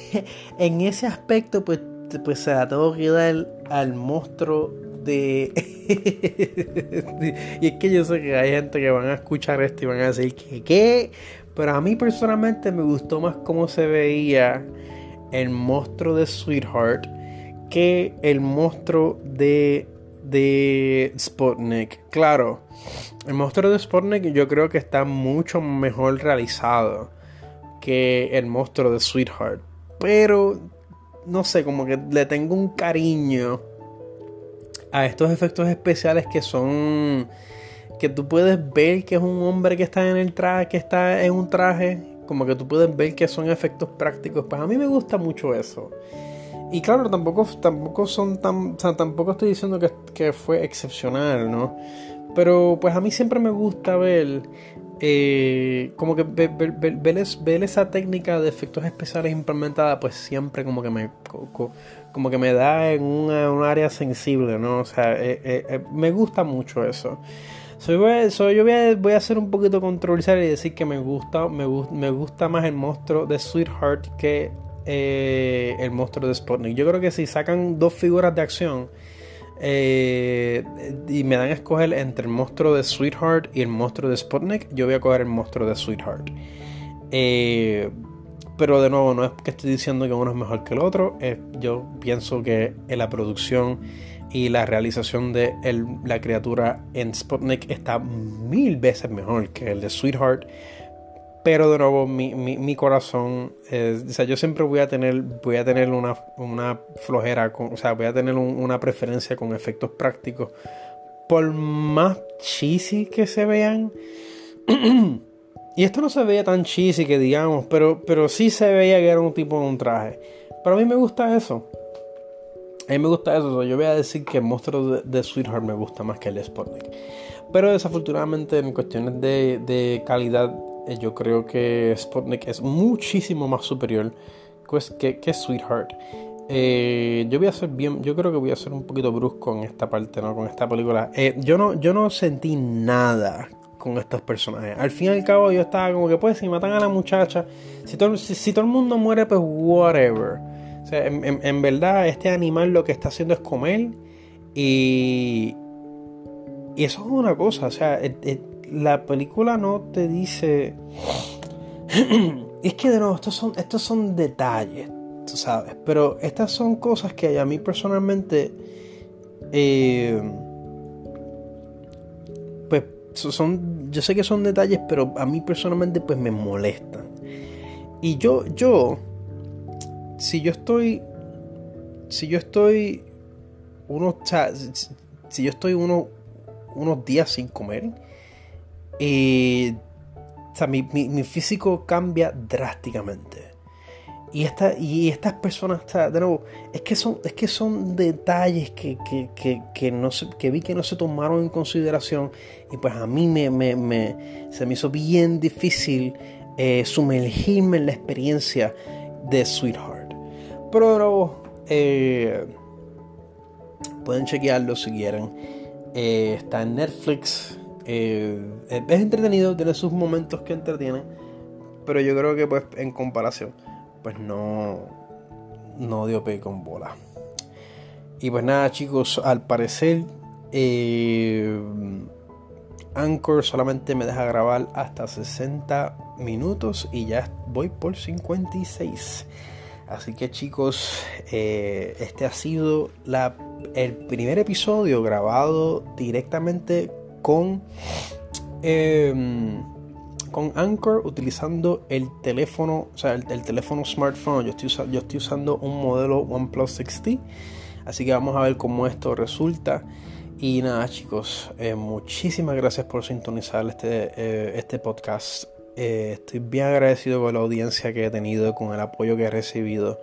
A: en ese aspecto, pues, pues se la tengo que dar al monstruo y es que yo sé que hay gente que van a escuchar esto y van a decir que qué. Pero a mí personalmente me gustó más cómo se veía el monstruo de Sweetheart que el monstruo de, de Sputnik. Claro, el monstruo de Sputnik yo creo que está mucho mejor realizado que el monstruo de Sweetheart. Pero, no sé, como que le tengo un cariño a estos efectos especiales que son que tú puedes ver que es un hombre que está en el traje, que está en un traje, como que tú puedes ver que son efectos prácticos. Pues a mí me gusta mucho eso. Y claro, tampoco, tampoco son tan. tampoco estoy diciendo que, fue excepcional, ¿no? Pero pues a mí siempre me gusta ver. Eh, como que ver, esa técnica de efectos especiales implementada, pues siempre como que me. como que me da en un área sensible, ¿no? O sea, eh, eh, me gusta mucho eso. Yo voy a, voy a ser un poquito controversial y decir que me gusta, me, me gusta más el monstruo de Sweetheart que el monstruo de Sputnik. Yo creo que si sacan dos figuras de acción eh, y me dan a escoger entre el monstruo de Sweetheart y el monstruo de Sputnik, yo voy a coger el monstruo de Sweetheart. Eh, pero de nuevo, no es que estoy diciendo que uno es mejor que el otro. yo pienso que en la producción y la realización de la criatura en Sputnik está mil veces mejor que el de Sweetheart. Pero de nuevo, mi, mi, corazón, o sea, yo siempre voy a tener, voy a tener una, una flojera, con, o sea, voy a tener una preferencia con efectos prácticos. Por más cheesy que se vean. y esto no se veía tan cheesy que digamos, pero, pero sí se veía que era un tipo de un traje. Pero a mí me gusta eso. A mí me gusta eso. yo voy a decir que el monstruo de, Sweetheart me gusta más que el de Sputnik. Pero desafortunadamente en cuestiones de, de calidad yo creo que Sputnik es muchísimo más superior que, que Sweetheart. Eh, yo voy a ser bien, yo creo que voy a ser un poquito brusco en esta parte, ¿no? Con esta película. Eh, yo no, yo no sentí nada con estos personajes. Al fin y al cabo yo estaba como que pues si matan a la muchacha, si todo, si, todo el mundo muere pues whatever. O sea, en, verdad este animal lo que está haciendo es comer y, y eso es una cosa, o sea, la película no te dice... es que de nuevo, estos son, estos son detalles, tú sabes, pero estas son cosas que a mí personalmente... Eh, pues son, yo sé que son detalles, pero a mí personalmente pues me molestan. Y yo, yo, si yo estoy, si yo estoy unos, si yo estoy uno, unos días sin comer, eh, mi, mi, físico cambia drásticamente. Y, esta, y estas personas, de nuevo, es que son, es que son detalles que, no que vi que no se tomaron en consideración. Y pues a mí me, me, se me hizo bien difícil eh, sumergirme en la experiencia de Sweetheart. Pero eh, pueden chequearlo si quieren. Está en Netflix. Es entretenido, tiene sus momentos que entretienen. Pero yo creo que pues en comparación, pues no, no dio pe con bola. Y pues nada chicos, al parecer Anchor solamente me deja grabar hasta 60 minutos y ya voy por 56. Así que chicos, eh, este ha sido la, el primer episodio grabado directamente con, em, con Anchor utilizando el teléfono, o sea, el, teléfono smartphone. Yo estoy, yo estoy usando un modelo OnePlus 6T. Así que vamos a ver cómo esto resulta. Y nada chicos, eh, muchísimas gracias por sintonizar este, eh, este podcast. Eh, estoy bien agradecido con la audiencia que he tenido, con el apoyo que he recibido.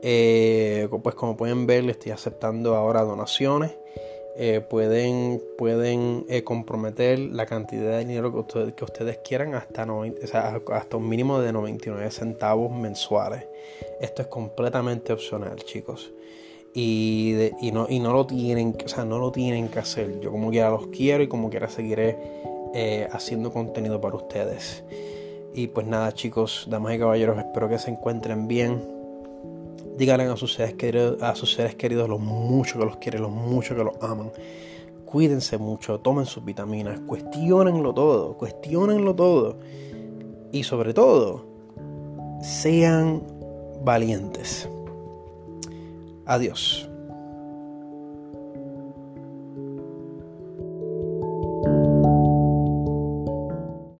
A: pues como pueden ver, le estoy aceptando ahora donaciones. Pueden pueden comprometer la cantidad de dinero que, ustedes, que ustedes quieran hasta, hasta un mínimo de 99 centavos mensuales. Esto es completamente opcional, chicos y, y, no, y no lo tienen, o sea, no lo tienen que hacer. Yo como quiera los quiero y como quiera seguiré eh, haciendo contenido para ustedes. Y pues nada chicos, damas y caballeros, espero que se encuentren bien. Díganle a sus seres queridos, a sus seres queridos lo mucho que los quieren, lo mucho que los aman. Cuídense mucho, tomen sus vitaminas, cuestionenlo todo, cuestionenlo todo. Y sobre todo, sean valientes. Adiós.